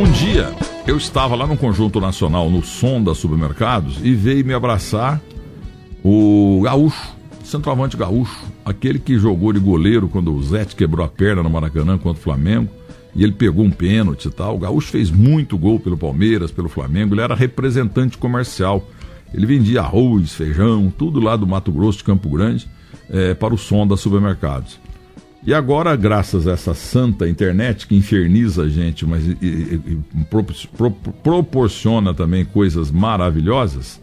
Um dia eu estava lá no Conjunto Nacional, no Sonda Supermercados, e veio me abraçar o Gaúcho, centroavante Gaúcho, aquele que jogou de goleiro quando o Zete quebrou a perna no Maracanã contra o Flamengo, e ele pegou um pênalti e tal. O Gaúcho fez muito gol pelo Palmeiras, pelo Flamengo, ele era representante comercial. Ele vendia arroz, feijão, tudo lá do Mato Grosso, de Campo Grande, é, para o Sonda Supermercados. E agora, graças a essa santa internet que inferniza a gente, mas e, e, pro, pro, proporciona também coisas maravilhosas,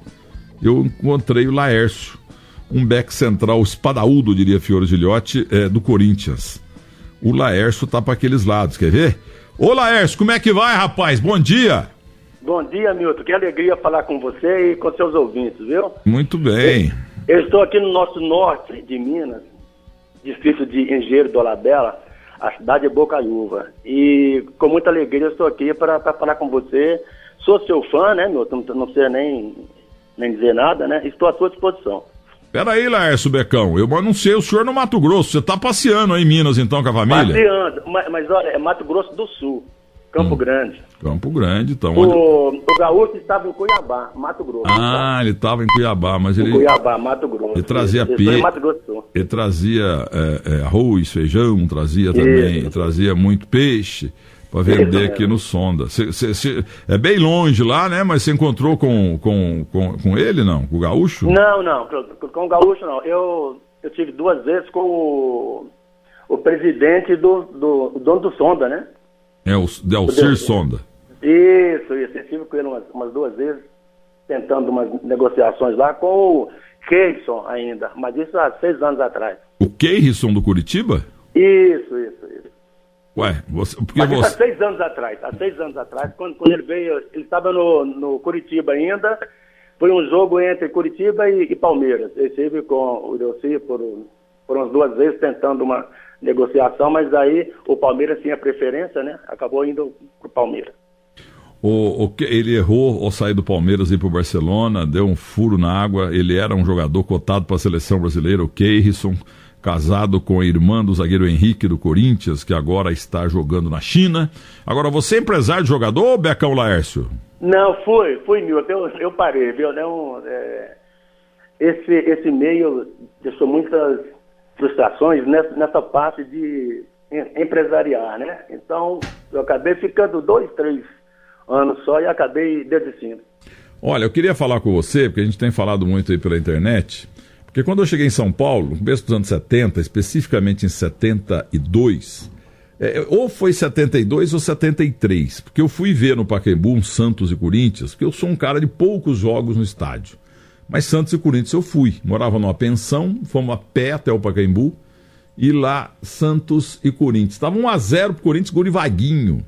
eu encontrei o Laércio, um back central espadaúdo, diria Fiore Gilhote, é, do Corinthians. O Laércio tá para aqueles lados, quer ver? Ô Laércio, como é que vai, rapaz? Bom dia! Bom dia, Milton. Que alegria falar com você e com seus ouvintes, viu? Muito bem. Eu, eu estou aqui no nosso norte de Minas, distrito de Engenheiro do Olabella, a cidade de Bocaiúva. E com muita alegria eu estou aqui para falar com você. Sou seu fã, né, meu? Não, não precisa nem, nem dizer nada, né? Estou à sua disposição. Peraí, Laércio Becão, eu anunciei o senhor no Mato Grosso. Você está passeando aí em Minas, então, com a família? Passeando, mas, mas olha, é Mato Grosso do Sul. Campo hum. Grande. Campo Grande, então. O, onde... o Gaúcho estava em Cuiabá, Mato Grosso. Ah, ele estava em Cuiabá, mas ele. Cuiabá, Mato Grosso. Ele trazia peixe. Ele trazia é, é, arroz, feijão, trazia também. Trazia muito peixe para vender Isso aqui no Sonda. Cê, cê, cê, é bem longe lá, né? Mas você encontrou com, com, com, com ele, não? Com o Gaúcho? Não, não. Com, com o Gaúcho, não. Eu, eu tive duas vezes com o, o presidente do, do o dono do Sonda, né? É o Delcir Sonda. Isso, isso. Eu estive com ele umas, umas, duas vezes, tentando umas negociações lá com o Keirson ainda, mas isso há seis anos atrás. O Keirson do Curitiba? Isso, isso, isso. Ué, você, porque mas você... há seis anos atrás, há seis anos atrás, quando, quando ele veio, ele estava no, no Curitiba ainda, foi um jogo entre Curitiba e, e Palmeiras. Ele esteve com o Delci por, por umas duas vezes tentando uma negociação, mas aí o Palmeiras tinha preferência, né? Acabou indo para o Palmeiras. O, o, ele errou ao sair do Palmeiras e ir para o Barcelona, deu um furo na água. Ele era um jogador cotado para a seleção brasileira, o Keirson, casado com a irmã do zagueiro Henrique do Corinthians, que agora está jogando na China. Agora, você é empresário de jogador Becão Laércio? Não, fui, fui, Milton. Eu, eu parei, viu? Não, é, esse, esse meio deixou muitas frustrações nessa, nessa parte de empresariar, né? Então, eu acabei ficando dois, três anos só e acabei desistindo. Olha, eu queria falar com você, porque a gente tem falado muito aí pela internet, porque quando eu cheguei em São Paulo, no começo dos anos 70, especificamente em 72, é, ou foi 72 ou 73, porque eu fui ver no Pacaembu um Santos e Corinthians, porque eu sou um cara de poucos jogos no estádio. Mas Santos e Corinthians eu fui. Morava numa pensão, fomos a pé até o Pacaembu. E lá, Santos e Corinthians. Estava 1x0 pro Corinthians, gol de vaguinho.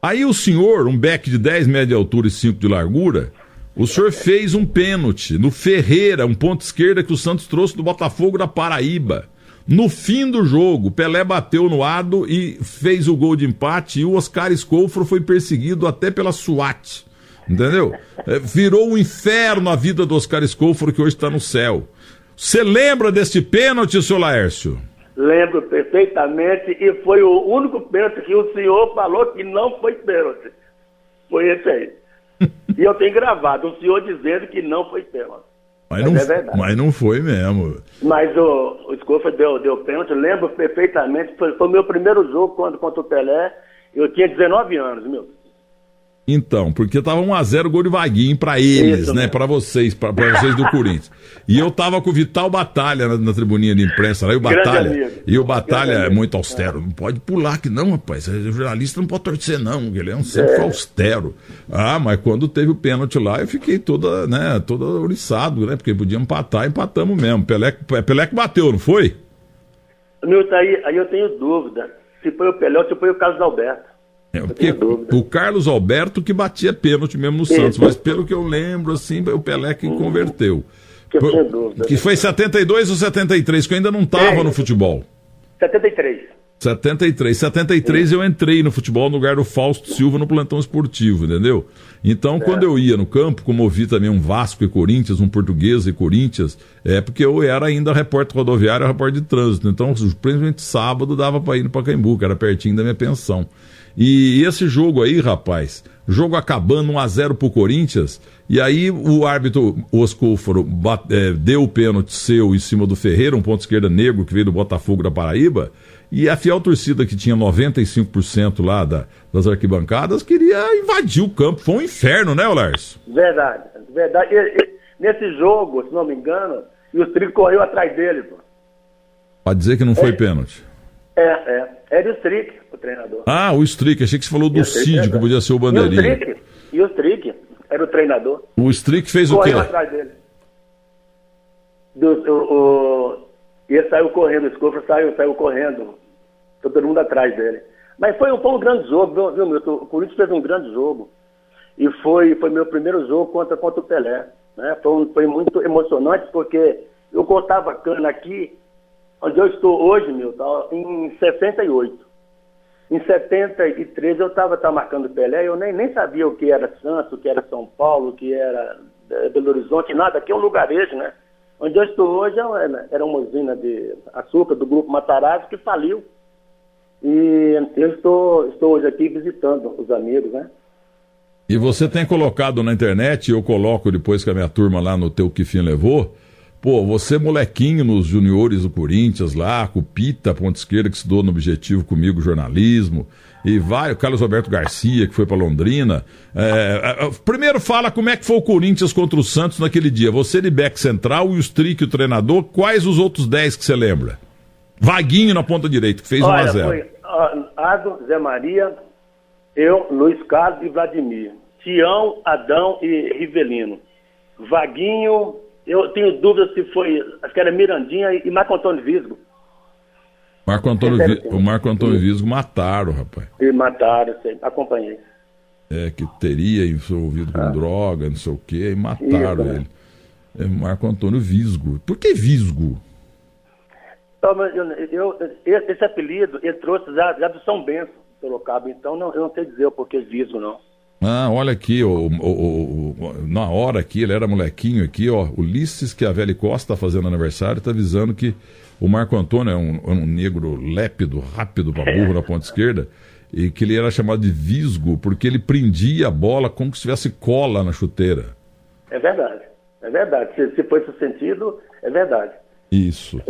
Aí o senhor, um beck de 10 metros de altura e 5 de largura, o senhor fez um pênalti no Ferreira, um ponto esquerda que o Santos trouxe do Botafogo da Paraíba. No fim do jogo, Pelé bateu no ado e fez o gol de empate e o Oscar Escofro foi perseguido até pela SWAT. Entendeu? É, virou um inferno a vida do Oscar Escoforo, que hoje está no céu. Você lembra desse pênalti, seu Laércio? Lembro perfeitamente e foi o único pênalti que o senhor falou que não foi pênalti. Foi esse aí. e eu tenho gravado o senhor dizendo que não foi pênalti. Mas, mas, não, é mas não foi mesmo. Mas o, o Escofa deu, deu pênalti, lembro perfeitamente. Foi o meu primeiro jogo quando, contra o Pelé. Eu tinha 19 anos, meu. Então, porque tava 1x0 gol de vaguinho pra eles, Isso, né? Para vocês, para vocês do Corinthians. E eu tava com o Vital Batalha na, na tribuninha de imprensa lá, e o Batalha. E o Batalha é muito austero. Não pode pular que não, rapaz. O jornalista não pode torcer, não. Ele é um sempre é. austero. Ah, mas quando teve o pênalti lá, eu fiquei toda, né, todo ouriçado, né? Porque podia empatar, empatamos mesmo. Pelé, Pelé que bateu, não foi? Milton, aí, aí eu tenho dúvida. Se foi o Pelé ou se foi o Carlos Alberto. É, porque o Carlos Alberto que batia pênalti mesmo no Santos, mas pelo que eu lembro, assim, o Pelé que hum, converteu. Que, Por, que foi 72 ou 73, que eu ainda não estava no futebol. 73. 73. 73 Sim. eu entrei no futebol no lugar do Fausto Silva no plantão esportivo, entendeu? Então, é. quando eu ia no campo, como ouvi também um Vasco e Corinthians, um Português e Corinthians, é porque eu era ainda repórter rodoviário, repórter de trânsito. Então, principalmente sábado dava para ir no Pacaembu, que era pertinho da minha pensão. E esse jogo aí, rapaz, jogo acabando 1x0 pro Corinthians, e aí o árbitro Oscúforo é, deu o pênalti seu em cima do Ferreira, um ponto esquerda negro que veio do Botafogo da Paraíba, e a fiel torcida que tinha 95% lá da, das arquibancadas queria invadir o campo. Foi um inferno, né, Lars? Verdade, verdade. E, e, nesse jogo, se não me engano, e o Strick correu atrás dele, pô. Pra dizer que não foi é, pênalti. É, é. Era o Strick, o treinador. Ah, o Strick. Achei que você falou do Cid, que podia ser o bandeirinha. E o Strick, e o Strick era o treinador. O Strick fez correu o quê? atrás dele. Do, o, o, e ele saiu correndo, o Escofra saiu, saiu correndo. Todo mundo atrás dele. Mas foi, foi um grande jogo, viu, Milton? O Corinthians fez um grande jogo. E foi, foi meu primeiro jogo contra, contra o Pelé. Né? Foi, foi muito emocionante, porque eu cortava cana aqui onde eu estou hoje, Milton, em 68. Em 73 eu estava tá marcando Pelé, eu nem, nem sabia o que era Santos, o que era São Paulo, o que era é, Belo Horizonte, nada. Aqui é um lugarejo, né? Onde eu estou hoje é era uma usina de açúcar do grupo Matarazzo que faliu. E eu estou, estou hoje aqui visitando os amigos, né? E você tem colocado na internet, eu coloco depois que a minha turma lá no Teu Que Fim Levou, Pô, você molequinho nos juniores do Corinthians lá, com o Pita, ponta esquerda, que estudou no Objetivo comigo, jornalismo, e vai, o Carlos Roberto Garcia, que foi para Londrina. É, é, primeiro fala como é que foi o Corinthians contra o Santos naquele dia. Você de back central e o Strick, o treinador, quais os outros 10 que você lembra? Vaguinho na ponta direita, que fez 1x0. Foi uh, Zé Maria, eu, Luiz Carlos e Vladimir. Tião, Adão e Rivelino. Vaguinho, eu tenho dúvida se foi, acho que era Mirandinha e Marco Antônio Visgo. Marco Antônio, Vi, o Marco Antônio Visgo mataram, rapaz. E mataram, sei, acompanhei. É, que teria envolvido com ah. droga, não sei o quê, e mataram Isso, ele. É Marco Antônio Visgo. Por que Visgo? Eu, eu, esse apelido ele trouxe já, já do São Bento, Sorocaba, então não, eu não sei dizer o porquê Visgo, não. Ah, olha aqui, o, o, o, na hora aqui, ele era molequinho aqui, ó. Ulisses que a Velha Costa está fazendo aniversário, está avisando que o Marco Antônio é um, é um negro lépido, rápido para burro na ponta esquerda, e que ele era chamado de visgo, porque ele prendia a bola como se tivesse cola na chuteira. É verdade, é verdade. Se, se foi esse sentido, é verdade. Isso.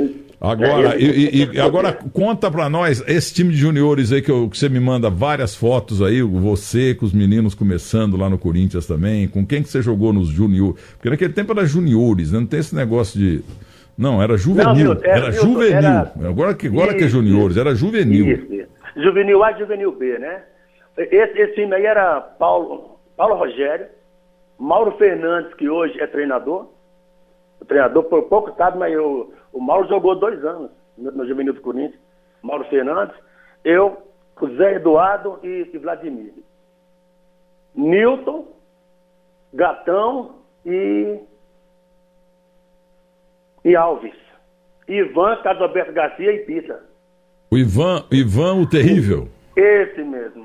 Agora, e, e, agora conta para nós, esse time de juniores aí que, eu, que, você me manda várias fotos aí, você com os meninos começando lá no Corinthians também, com quem que você jogou nos juniores? Porque naquele tempo era juniores, né? não tem esse negócio de... Não, era juvenil, não, era, era juvenil. Era... Agora, que, agora que é juniores, era juvenil. Isso, Juvenil A e juvenil B, né? Esse, esse time aí era Paulo, Paulo Rogério, Mauro Fernandes, que hoje é treinador, o treinador por pouco sabe, mas eu, o Mauro jogou dois anos no, no Juvenil do Corinthians. Mauro Fernandes, eu, o Zé Eduardo e, e Vladimir. Newton, Gatão e, e Alves. Ivan, Carlos Alberto Garcia e Pita. O Ivan, Ivan o Terrível? Esse mesmo.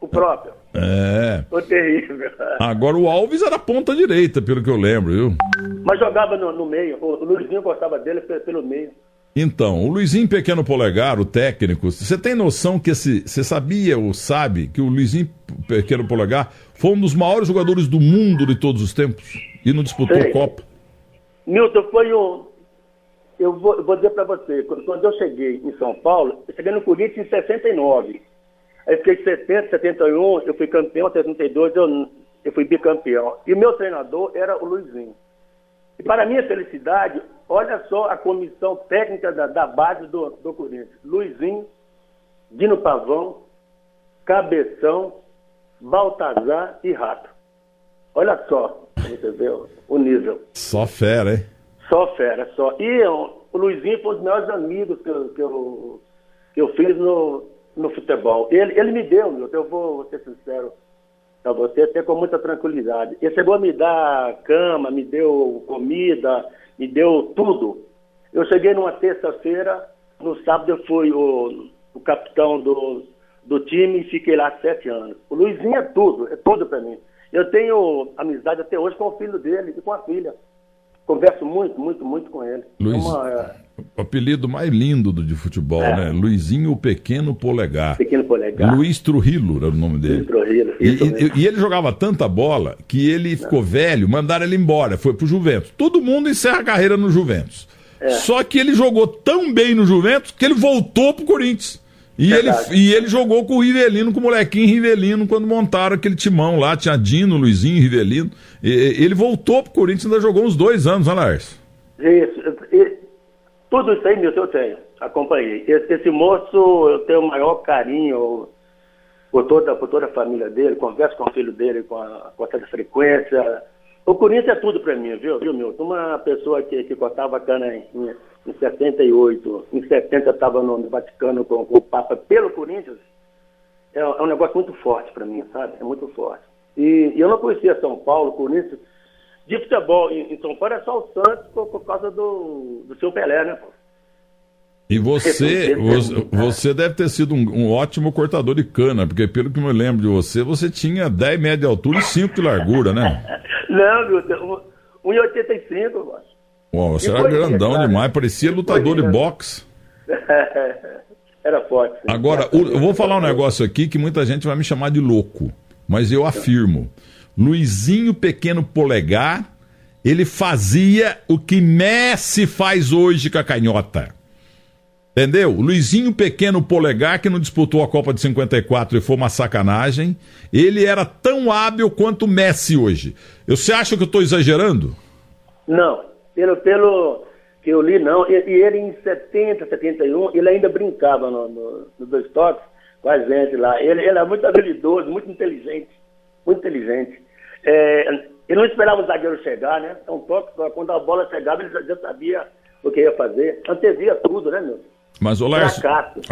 O próprio. É. Foi terrível. Agora o Alves era ponta direita, pelo que eu lembro, viu? Mas jogava no, no meio. O Luizinho gostava dele pelo meio. Então, o Luizinho Pequeno Polegar, o técnico, você tem noção que esse. Você sabia ou sabe que o Luizinho Pequeno Polegar foi um dos maiores jogadores do mundo de todos os tempos e não disputou Sei. Copa? Milton, foi um. Eu vou, vou dizer para você, quando eu cheguei em São Paulo, eu cheguei no Corinthians em 69. Aí fiquei de 70, 71, eu fui campeão, 72 eu, eu fui bicampeão. E o meu treinador era o Luizinho. E para minha felicidade, olha só a comissão técnica da, da base do, do Corinthians. Luizinho, Dino Pavão, Cabeção, Baltazar e Rato. Olha só, você vê o nível. Só fera, hein? Só fera, só. E o Luizinho foi um dos melhores amigos que eu, que eu, que eu fiz no, no futebol. Ele, ele me deu, meu, eu vou, vou ser sincero para você, até com muita tranquilidade. Ele chegou a me dar cama, me deu comida, me deu tudo. Eu cheguei numa terça-feira, no sábado eu fui o, o capitão do, do time e fiquei lá sete anos. O Luizinho é tudo, é tudo para mim. Eu tenho amizade até hoje com o filho dele e com a filha. Converso muito, muito, muito com ele. Luiz, é uma, O apelido mais lindo do, de futebol, é. né? Luizinho Pequeno Polegar. Pequeno Polegar. Luiz Trujillo era o nome dele. Luiz Trujillo. E, e, e, ele jogava tanta bola que ele ficou velho, mandaram ele embora, foi pro Juventus. Todo mundo encerra a carreira no Juventus. É. Só que ele jogou tão bem no Juventus que ele voltou pro Corinthians. E ele, e ele jogou com o Rivelino, com o molequinho Rivelino, quando montaram aquele timão lá, tinha Dino, Luizinho, Rivelino. E, ele voltou pro Corinthians e ainda jogou uns dois anos, né, Lars? Isso. Tudo isso aí, Milton, eu tenho. Acompanhei. Esse, esse, moço, eu tenho o maior carinho por toda, por toda a família dele, converso com o filho dele com, a, com certa frequência. O Corinthians é tudo para mim, viu, viu, Milton? Uma pessoa que, que cortava cana em, em, em 68, em 70 estava no Vaticano com, com, o Papa pelo Corinthians, é, é um negócio muito forte para mim, sabe? É muito forte. E, e, eu não conhecia São Paulo, Corinthians, de futebol em, São Paulo é só o Santos por, por causa do, do seu Pelé, né, pô? E você, você deve ter sido um, um, ótimo cortador de cana, porque pelo que eu me lembro de você, você tinha 10 metros de altura e 5 de largura, né? Não, meu Deus, 1,85, eu acho. Uau, você era grandão cara. demais, parecia lutador de boxe. Era forte. Sim. Agora, eu vou falar um negócio aqui que muita gente vai me chamar de louco, mas eu afirmo. Luizinho Pequeno Polegar, ele fazia o que Messi faz hoje com a canhota. Entendeu? Luizinho Pequeno Polegar, que não disputou a Copa de 54 e foi uma sacanagem, ele era tão hábil quanto Messi hoje. Você acha que eu estou exagerando? Não. Pelo, pelo que eu li, não. E, ele em 70, 71, ele ainda brincava no, no, no dois toques com a gente lá. Ele, ele era muito habilidoso, muito inteligente. Muito inteligente. É, ele não esperava o zagueiro chegar, né? Então, toque, quando a bola chegava, ele já, sabia o que ia fazer. Antevia tudo, né, meu? Mas,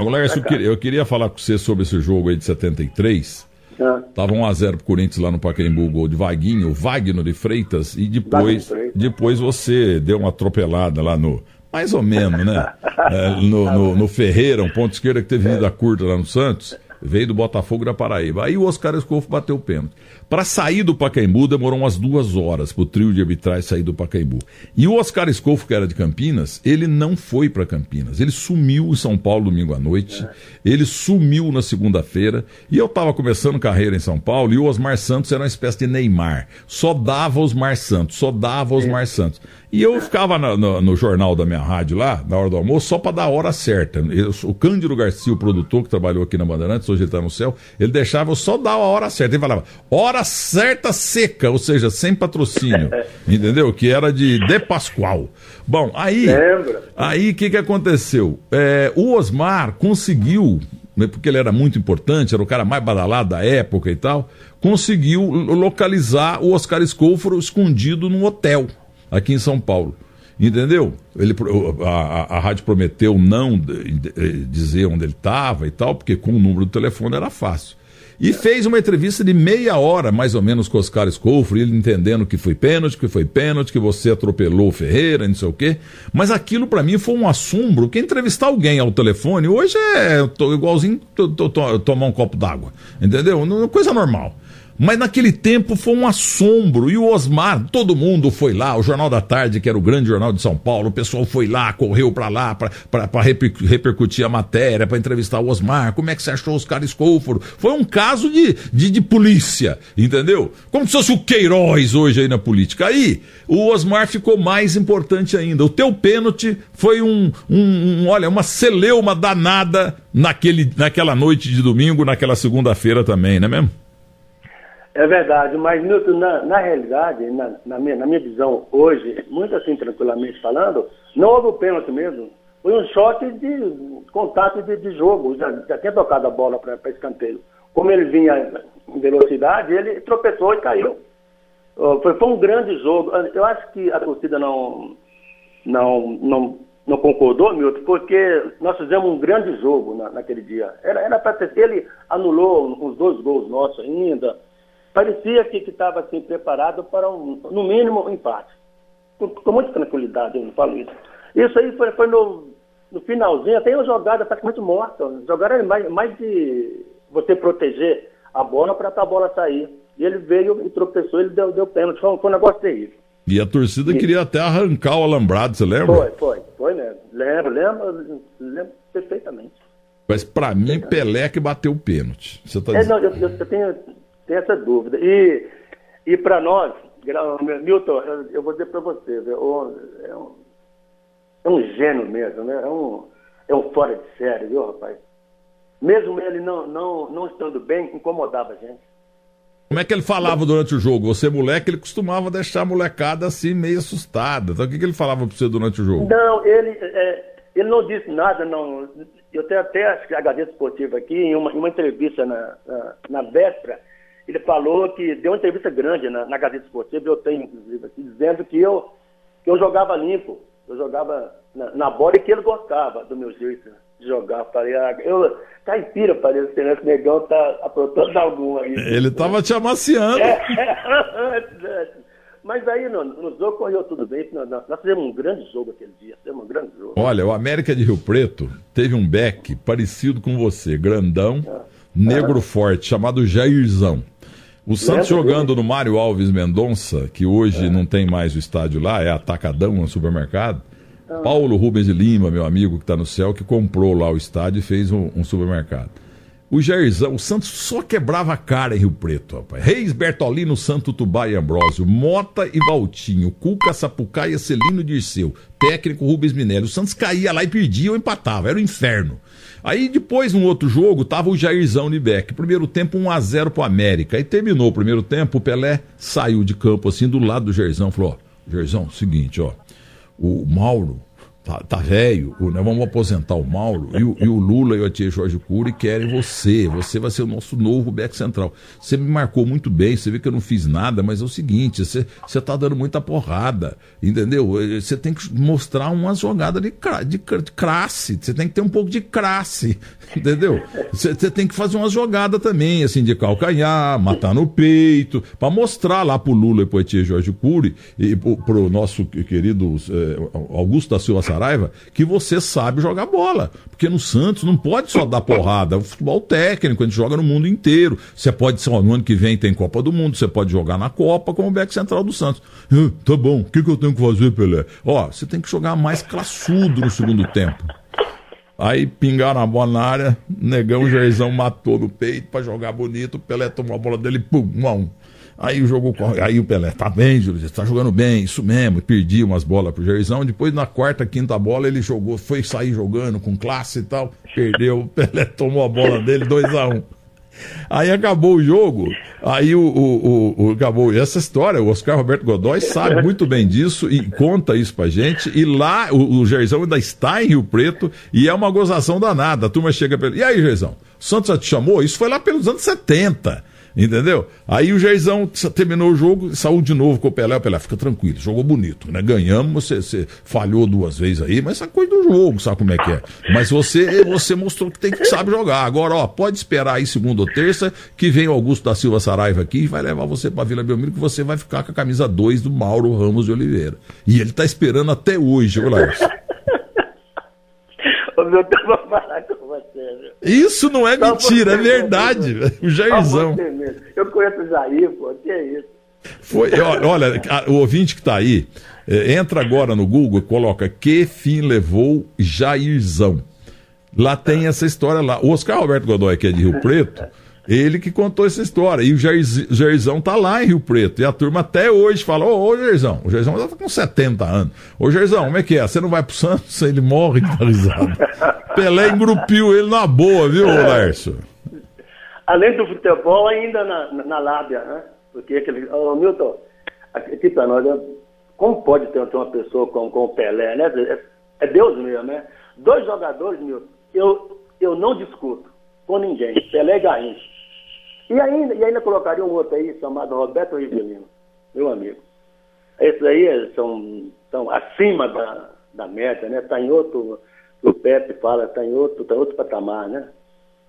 o Lércio, eu, queria, eu queria falar com você sobre esse jogo aí de 73. Ah. Tava 1x0 pro Corinthians lá no Pacaembu, gol de Vaguinho, Wagner de Freitas, e depois, depois você deu uma atropelada lá no. Mais ou menos, né? é, no, no, no, Ferreira, um ponto esquerda que teve vida curta lá no Santos. Veio do Botafogo da Paraíba. Aí o Oscar Escofo bateu o pênalti. Para sair do Pacaembu demorou umas duas horas para o trio de arbitrais sair do Pacaembu. E o Oscar Escofo, que era de Campinas, ele não foi para Campinas. Ele sumiu em São Paulo domingo à noite. Ele sumiu na segunda-feira. E eu estava começando carreira em São Paulo e o Osmar Santos era uma espécie de Neymar. Só dava Osmar Santos, só dava Osmar Santos. E eu ficava no, no, no, jornal da minha rádio lá, na hora do almoço, só para dar a hora certa. Eu, o Cândido Garcia, o produtor que trabalhou aqui na Bandeirantes, hoje ele está no céu, ele deixava eu só dar a hora certa. Ele falava, hora certa seca, ou seja, sem patrocínio. entendeu? Que era de De Pascoal. Bom, aí. Lembra? Aí o que, que aconteceu? É, o Osmar conseguiu né, porque ele era muito importante, era o cara mais badalado da época e tal, conseguiu localizar o Oscar Scoforo escondido num hotel aqui em São Paulo. Entendeu? Ele, a, a, a rádio prometeu não dizer onde ele estava e tal, porque com o número do telefone era fácil. E fez uma entrevista de meia hora, mais ou menos, com Oscar Escofro, ele entendendo que foi pênalti, que foi pênalti, que você atropelou o Ferreira, não sei o quê. Mas aquilo para mim foi um assombro, que entrevistar alguém ao telefone hoje é igualzinho tomar um copo d'água. Entendeu? Coisa normal. Mas naquele tempo foi um assombro. E o Osmar, todo mundo foi lá, o Jornal da Tarde, que era o grande jornal de São Paulo, o pessoal foi lá, correu para lá para repercutir a matéria, para entrevistar o Osmar. Como é que você achou os caras escóforo? Foi um caso de, de, de, polícia, entendeu? Como se fosse o Queiroz hoje aí na política. Aí, o Osmar ficou mais importante ainda. O teu pênalti foi um, um, um olha, uma celeuma danada naquele, naquela noite de domingo, naquela segunda-feira também, não é mesmo? É verdade, mas Milton, na, na realidade, na, na, minha, na minha visão hoje, muito assim tranquilamente falando, não houve o pênalti mesmo. Foi um choque de contato de, de jogo, já, já tinha tocado a bola para escanteio. Como ele vinha em velocidade, ele tropeçou e caiu. Foi, foi um grande jogo. Eu acho que a torcida não, não, não, não concordou, Milton, porque nós fizemos um grande jogo na, naquele dia. Era para ter. Ele anulou uns dois gols nossos ainda parecia que estava assim, preparado para, um, no mínimo, um empate. Com, com muita tranquilidade, eu não falo isso. Isso aí foi, foi no, no finalzinho, até uma jogada praticamente morta. Jogaram mais, mais de você proteger a bola para a bola sair. E ele veio e tropeçou, ele deu, deu pênalti. Foi, foi um negócio terrível. E a torcida e... queria até arrancar o alambrado, você lembra? Foi, foi, foi mesmo. Lembro, lembro, lembro perfeitamente. Mas para mim, Pelé que bateu o pênalti. Você tá é, não, eu, eu, tenho, tenho essa dúvida. E, e para nós, Milton, eu, eu vou dizer para você, é um, é um gênio mesmo, né? É um, é um fora de série, viu, rapaz? Mesmo ele não, não, não estando bem, incomodava a gente. Como é que ele falava durante o jogo? Você, moleque, ele costumava deixar a molecada assim meio assustada. Então, o que, que ele falava para você durante o jogo? Não, ele, é, ele não disse nada, não. Eu tenho até a Gazeta Esportiva aqui, em uma, em uma entrevista na, na, na, véspera, ele falou que deu uma entrevista grande na, na Gazeta Esportiva, eu tenho, inclusive, aqui, dizendo que eu, que eu jogava limpo, eu jogava na, na bola e que ele gostava do meu jeito de jogar. Falei, ah, eu, caipira, parece que esse negão tá aprontando algum aí. Ele tava te amaciando. É, Mas aí no, no jogo correu tudo bem. Nós, nós fizemos um grande jogo aquele dia. Fizemos um grande jogo. Olha, o América de Rio Preto teve um back parecido com você, grandão, ah. negro ah. forte, chamado Jairzão. O Santos jogando no Mário Alves Mendonça, que hoje é. não tem mais o estádio lá, é atacadão no supermercado. Ah. Paulo Rubens de Lima, meu amigo que está no céu, que comprou lá o estádio e fez um, um supermercado. O Jairzão, o Santos só quebrava a cara em Rio Preto, rapaz. Reis, Bertolino, Santo Tubá e Ambrósio, Mota e Valtinho, Cuca, Sapucaia, Celino Dirceu, técnico Rubens Minelli. O Santos caía lá e perdia ou empatava, era o um inferno. Aí depois, num outro jogo, tava o Jairzão Beck. Primeiro tempo, 1 a 0 pro América. Aí terminou o primeiro tempo, o Pelé saiu de campo assim, do lado do Jairzão, falou, ó, Jairzão, seguinte, ó, o Mauro tá, tá velho, nós vamos aposentar o Mauro, e o, e o, Lula e o Tia Jorge Cury querem você, você vai ser o nosso novo back central. Você me marcou muito bem, você vê que eu não fiz nada, mas é o seguinte, você, você tá dando muita porrada, entendeu? Você tem que mostrar uma jogada de, de, de crasse, você tem que ter um pouco de crasse, entendeu? Você, você tem que fazer uma jogada também, assim, de calcanhar, matar no peito, para mostrar lá pro Lula e pro Tia Jorge Cury e pro, pro nosso querido eh, Augusto da Silva Saraiva que você sabe jogar bola. Porque no Santos não pode só dar porrada. É o futebol técnico, a gente joga no mundo inteiro. Você pode ser, no ano que vem tem Copa do Mundo, você pode jogar na Copa como back central do Santos. Tá bom, o que, que eu tenho que fazer, Pelé? Ó, você tem que jogar mais classudo no segundo tempo. Aí pingaram a bola na área, negão Jairzão matou no peito para jogar bonito, o Pelé tomou a bola dele, pum, um a um. Aí o jogo Aí o Pelé, tá bem, Júlio, tá jogando bem, isso mesmo. Perdi umas bolas pro Jairzão. Depois, na quarta, quinta bola, ele jogou, foi sair jogando com classe e tal. Perdeu, o Pelé tomou a bola dele, 2 a 1 um. Aí acabou o jogo, aí o, o, o, acabou essa história. O Oscar Roberto Godoy sabe muito bem disso e conta isso pra gente. E lá o, o Gerzão ainda está em Rio Preto e é uma gozação danada. A turma chega pra ele: E aí, Gerzão? Santos já te chamou? Isso foi lá pelos anos 70. Entendeu? Aí o Jaizão terminou o jogo, saiu de novo com o Pelé. O Pelé fica tranquilo, jogou bonito, né? Ganhamos, você, você falhou duas vezes aí, mas essa coisa do jogo, sabe como é que é? Mas você, você mostrou que tem que sabe jogar. Agora, ó, pode esperar aí segunda ou terça que vem o Augusto da Silva Saraiva aqui e vai levar você para Vila Belmiro que você vai ficar com a camisa 2 do Mauro Ramos de Oliveira. E ele tá esperando até hoje. Ô, com você. Isso não é mentira, é verdade. O Jairzão. Eu conheço o Jair, pô, que é isso? Foi, olha, o ouvinte que está aí, é, entra agora no Google e coloca que fim levou Jairzão. Lá tem essa história lá. O Oscar Roberto Godoy, que é de Rio Preto, ele que contou essa história. E o Jairzão tá lá em Rio Preto. E a turma até hoje fala: Ô, ô Jairzão, o Jairzão já tá com 70 anos. Ô, Jairzão, como é que é? Você não vai pro Santos? Ele morre de tá risada. Pelé engrupiu ele na boa, viu, é. Lércio? Além do futebol, ainda na, na, na lábia, né? Porque aquele. Ô, Milton, aqui pra nós, né? como pode ter, ter uma pessoa como, como o Pelé, né? É, é Deus mesmo, né? Dois jogadores, Milton, eu, eu não discuto com ninguém. Pelé e Garrincha. E ainda, e ainda colocaria um outro aí chamado Roberto Rivelino, meu amigo. Esses aí são, são acima da, da média, né? Está em outro, o Pepe fala, está em outro, tá em outro patamar, né?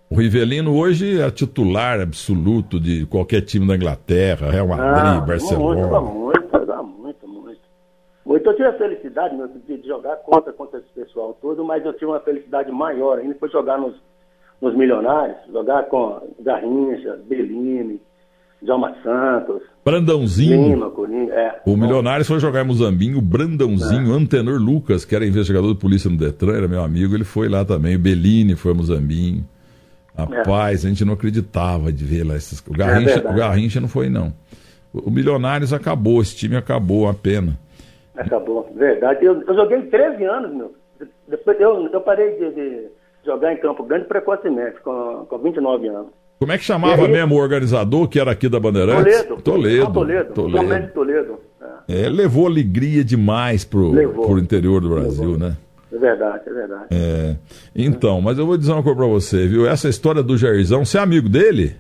O Rivelino hoje é titular absoluto de qualquer time da Inglaterra, Real Madrid, ah, Barcelona. Muito, muito, muito, muito. Muito. Eu tive a felicidade meu, de jogar contra, contra esse pessoal todo, mas eu tive uma felicidade maior ainda, foi jogar nos, nos Milionários, jogar com Garrincha, Bellini, Djalma Santos, Brandãozinho. Lima, Coringa, é. O Milionários foi jogar em Muzambinho, o Brandãozinho, é. Antenor Lucas, que era investigador de polícia no Detran, era meu amigo, ele foi lá também. O Bellini foi a Muzambinho. Rapaz, é. a gente não acreditava de ver lá esses. O Garrincha, é o Garrincha não foi, não. O Milionários acabou, esse time acabou, a pena. Acabou, verdade. Eu, eu joguei 13 anos, meu. Depois eu, eu parei de, de jogar em Campo Grande precocemente, com, com 29 anos. Como é que chamava aí, mesmo o organizador que era aqui da Bandeirantes? Toledo. Toledo. Toledo. Toledo. Toledo. É. é. levou alegria demais pro, pro interior do Brasil, levou. né? É verdade, é verdade. É. Então, mas eu vou dizer uma coisa pra você, viu? Essa história do Jairzão, você é amigo dele?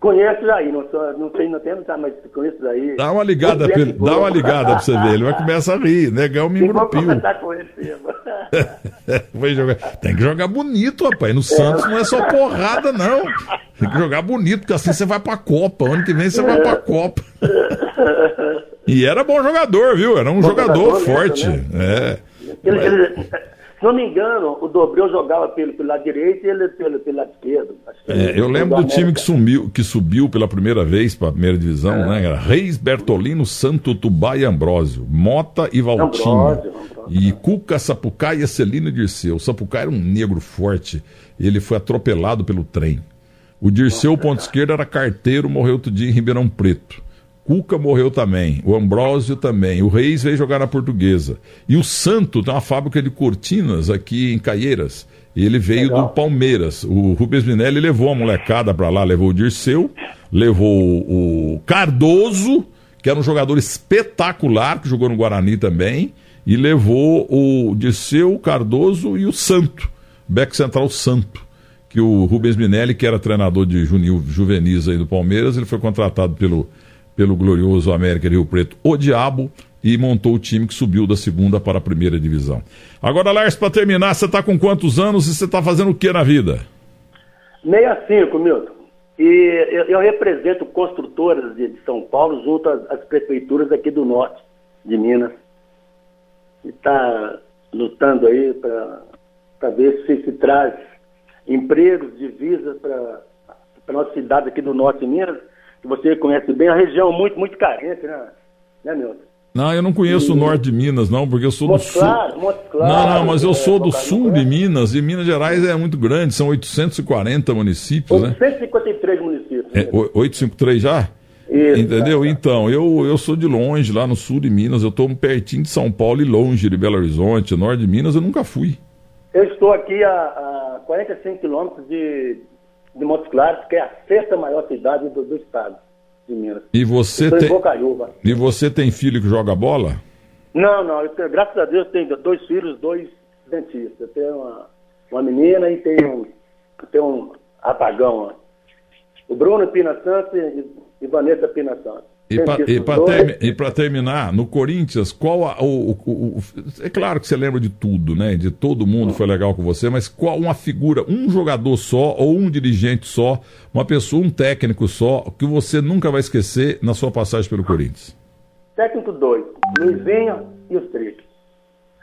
Conheço aí, não, sou, não sei, não tenho, tá, mas conheço aí. Dá uma ligada, pra, dá uma ligada pra você ver, ele vai começar a rir, negão me engrupiu. com ele, jogar. Tem que jogar bonito, rapaz. No Santos não é só porrada, não. Tem que jogar bonito, porque assim você vai pra Copa. Ano que vem você vai pra Copa. E era bom jogador, viu? Era um bom jogador, jogador forte. Mesmo, né? É. Ele, ele, se não me engano, o Dobreu jogava pelo, pelo lado direito e ele pelo, pelo lado esquerdo. É, eu lembro do time que, sumiu, que subiu pela primeira vez para a primeira divisão, é. né? Era Reis, Bertolino, Santo Tubá e Ambrósio, Mota e Valtinho. E Cuca, Sapucaí e Celino Dirceu. O Sapucaí era um negro forte. Ele foi atropelado pelo trem. O Dirceu, ponto esquerdo, era carteiro, morreu outro dia em Ribeirão Preto. Cuca morreu também, o Ambrósio também, o Reis veio jogar na Portuguesa. E o Santo tem uma fábrica de cortinas aqui em Caieiras. Ele veio Legal. do Palmeiras. O Rubens Minelli levou a molecada para lá, levou o Dirceu, levou o Cardoso, que era um jogador espetacular, que jogou no Guarani também, e levou o Dirceu, o Cardoso e o Santo, back central Santo. Que o Rubens Minelli, que era treinador de junil, juvenis aí do Palmeiras, ele foi contratado pelo pelo glorioso América Rio Preto, o Diabo, e montou o time que subiu da segunda para a primeira divisão. Agora, Lars, para terminar, você está com quantos anos e você está fazendo o que na vida? 65, Milton. E eu, eu represento construtoras de, de, São Paulo junto às, às, prefeituras aqui do norte de Minas. E está lutando aí para ver se se traz empregos, divisas para a nossa cidade aqui do norte de Minas que você conhece bem, a região muito, muito carente, né, né Milton? Não, eu não conheço e... o norte de Minas, não, porque eu sou Monte do claro, sul. Monte claro, não, não, mas eu é, sou do sul de Minas e Minas Gerais é muito grande, são 840 municípios, 853 né? municípios. É, 853 já? Isso, Entendeu? Tá, tá. Então, eu, eu sou de longe, lá no sul de Minas, eu estou pertinho de São Paulo e longe de Belo Horizonte, norte de Minas eu nunca fui. Eu estou aqui a, a 45 quilômetros de, de Montes Claros, que é a sexta maior cidade do, do estado de Minas. E você tem E você tem filho que joga bola? Não, não. Eu tenho, graças a Deus tenho dois filhos, dois dentistas. Eu tenho uma, uma menina e tenho, tenho um apagão. O Bruno Pina Santos e, e Vanessa Pina Santos. E para ter, terminar, no Corinthians, qual a, o, o, o, É claro que você lembra de tudo, né? De todo mundo foi legal com você, mas qual uma figura, um jogador só, ou um dirigente só, uma pessoa, um técnico só, que você nunca vai esquecer na sua passagem pelo Corinthians? Técnico 2, Luizinho e os três.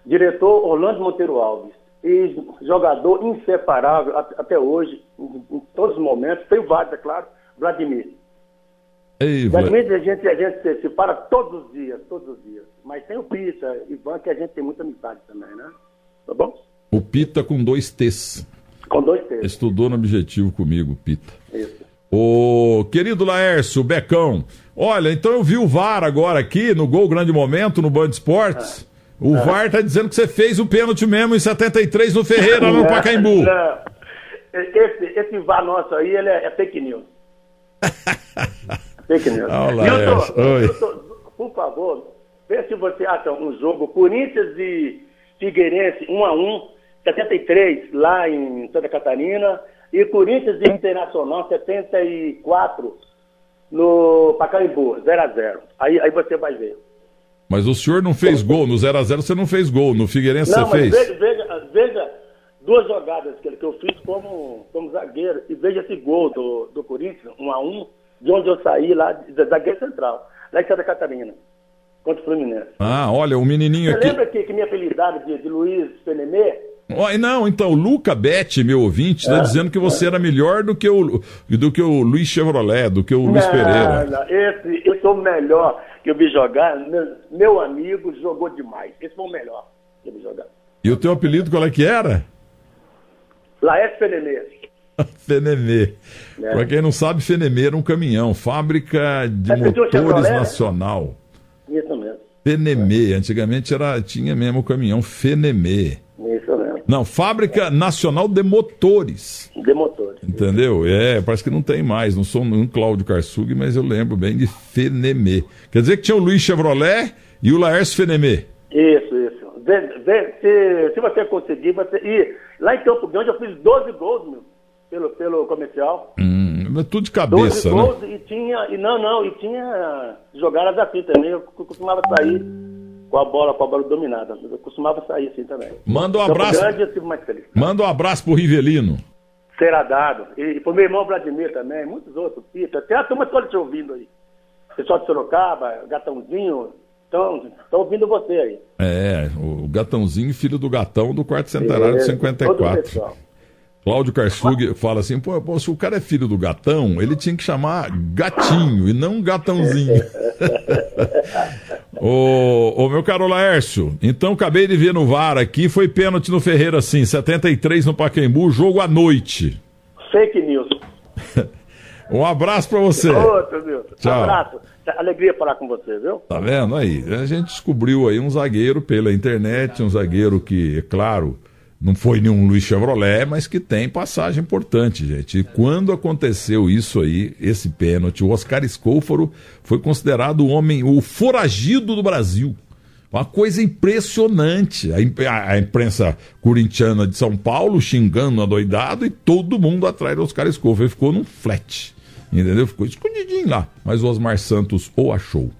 Diretor Orlando Monteiro Alves. E jogador inseparável até hoje, em, em todos os momentos, tem vários, é claro, Vladimir. Ei, Realmente a gente, a gente se, para todos os dias, todos os dias. Mas tem o Pita, Ivan, que a gente tem muita amizade também, né? Tá bom? O Pita com dois T's. Com dois T's. Estudou no objetivo comigo, Pita. Isso. Ô, querido Laércio, Becão, olha, então eu vi o VAR agora aqui no Gol Grande Momento, no Band Esportes. Ah. O ah. VAR tá dizendo que você fez o pênalti mesmo em 73 no Ferreira, no Pacaembu. Não. Esse, esse VAR nosso aí, ele é, é fake news. Fake news. Olá, Milton, Milton, por favor, vê se você acha um jogo Corinthians e Figueirense 1 a 1 73 lá em Santa Catarina e Corinthians e Internacional 74 no Pacaembu, 0 a 0 aí, aí você vai ver. Mas o senhor não fez gol, no 0 a 0 você não fez gol, no Figueirense não, você fez. Veja, veja, veja duas jogadas que, que eu fiz como, como zagueiro e veja esse gol do, do Corinthians, 1 a 1 de onde eu saí lá, da Guerra Central, lá em Santa Catarina, contra o Fluminense. Ah, olha, o menininho Você aqui... lembra que, que me apelidaram de, de Luiz Fenemê? Não, então, o Luca Betti, meu ouvinte, está é, dizendo que você é. era melhor do que, o, do que o Luiz Chevrolet, do que o Luiz Pereira. Não, esse, eu sou o melhor que eu vi jogar. Meu, meu, amigo jogou demais. Esse foi o melhor que eu vi jogar. E o teu apelido qual é que era? Laércio Fenemê. Fenemê. É. Para quem não sabe, Fenemê era um caminhão, fábrica de é, motores nacional. Isso mesmo. Fenemê, antigamente era, tinha mesmo o caminhão Fenemê. Isso mesmo. Não, Fábrica Nacional de Motores. De motores. Entendeu? É, parece que não tem mais. Não sou um Cláudio Karsug, mas eu lembro bem de Fenemê. Quer dizer que tinha o Luiz Chevrolet e o Laércio Fenemê. Isso, isso. Vê, vê, se, se você conseguir, você. E lá em Campo Grande eu fiz 12 gols, meu, pelo, pelo comercial. Hum, tudo de cabeça, 12 né? gols e tinha. E não, não, e tinha jogadas assim também. Eu costumava sair com a bola, com a bola dominada. Eu costumava sair assim também. Manda um abraço. Grande, eu mais feliz. Manda um abraço pro Rivelino. Será dado. E, e pro meu irmão Vladimir também, muitos outros. Pita. Tem a turma toda te ouvindo aí. Pessoal de Sorocaba, Gatãozinho, estão ouvindo você aí. É, o Gatãozinho, filho do Gatão do quarto centenário de 54. Cláudio Karsug fala assim: pô, pô, se o cara é filho do gatão, ele tinha que chamar gatinho e não gatãozinho. ô, ô, meu caro Laércio, então acabei de ver no VAR aqui, foi pênalti no Ferreira sim, 73 no Pacaembu, jogo à noite. Fake news. um abraço pra você. Outro, meu. Tchau. Abraço. Alegria falar com você, viu? Tá vendo aí? A gente descobriu aí um zagueiro pela internet, um zagueiro que, é claro não foi nenhum Luiz Chevrolet, mas que tem passagem importante, gente. E quando aconteceu isso aí, esse pênalti, o Oscar Escôforo foi considerado o homem, o foragido do Brasil. Uma coisa impressionante. A, imprensa corintiana de São Paulo xingando a doidado e todo mundo atrás do Oscar Escôforo. Ele ficou num flat, entendeu? Ficou escondidinho lá. Mas o Osmar Santos o achou.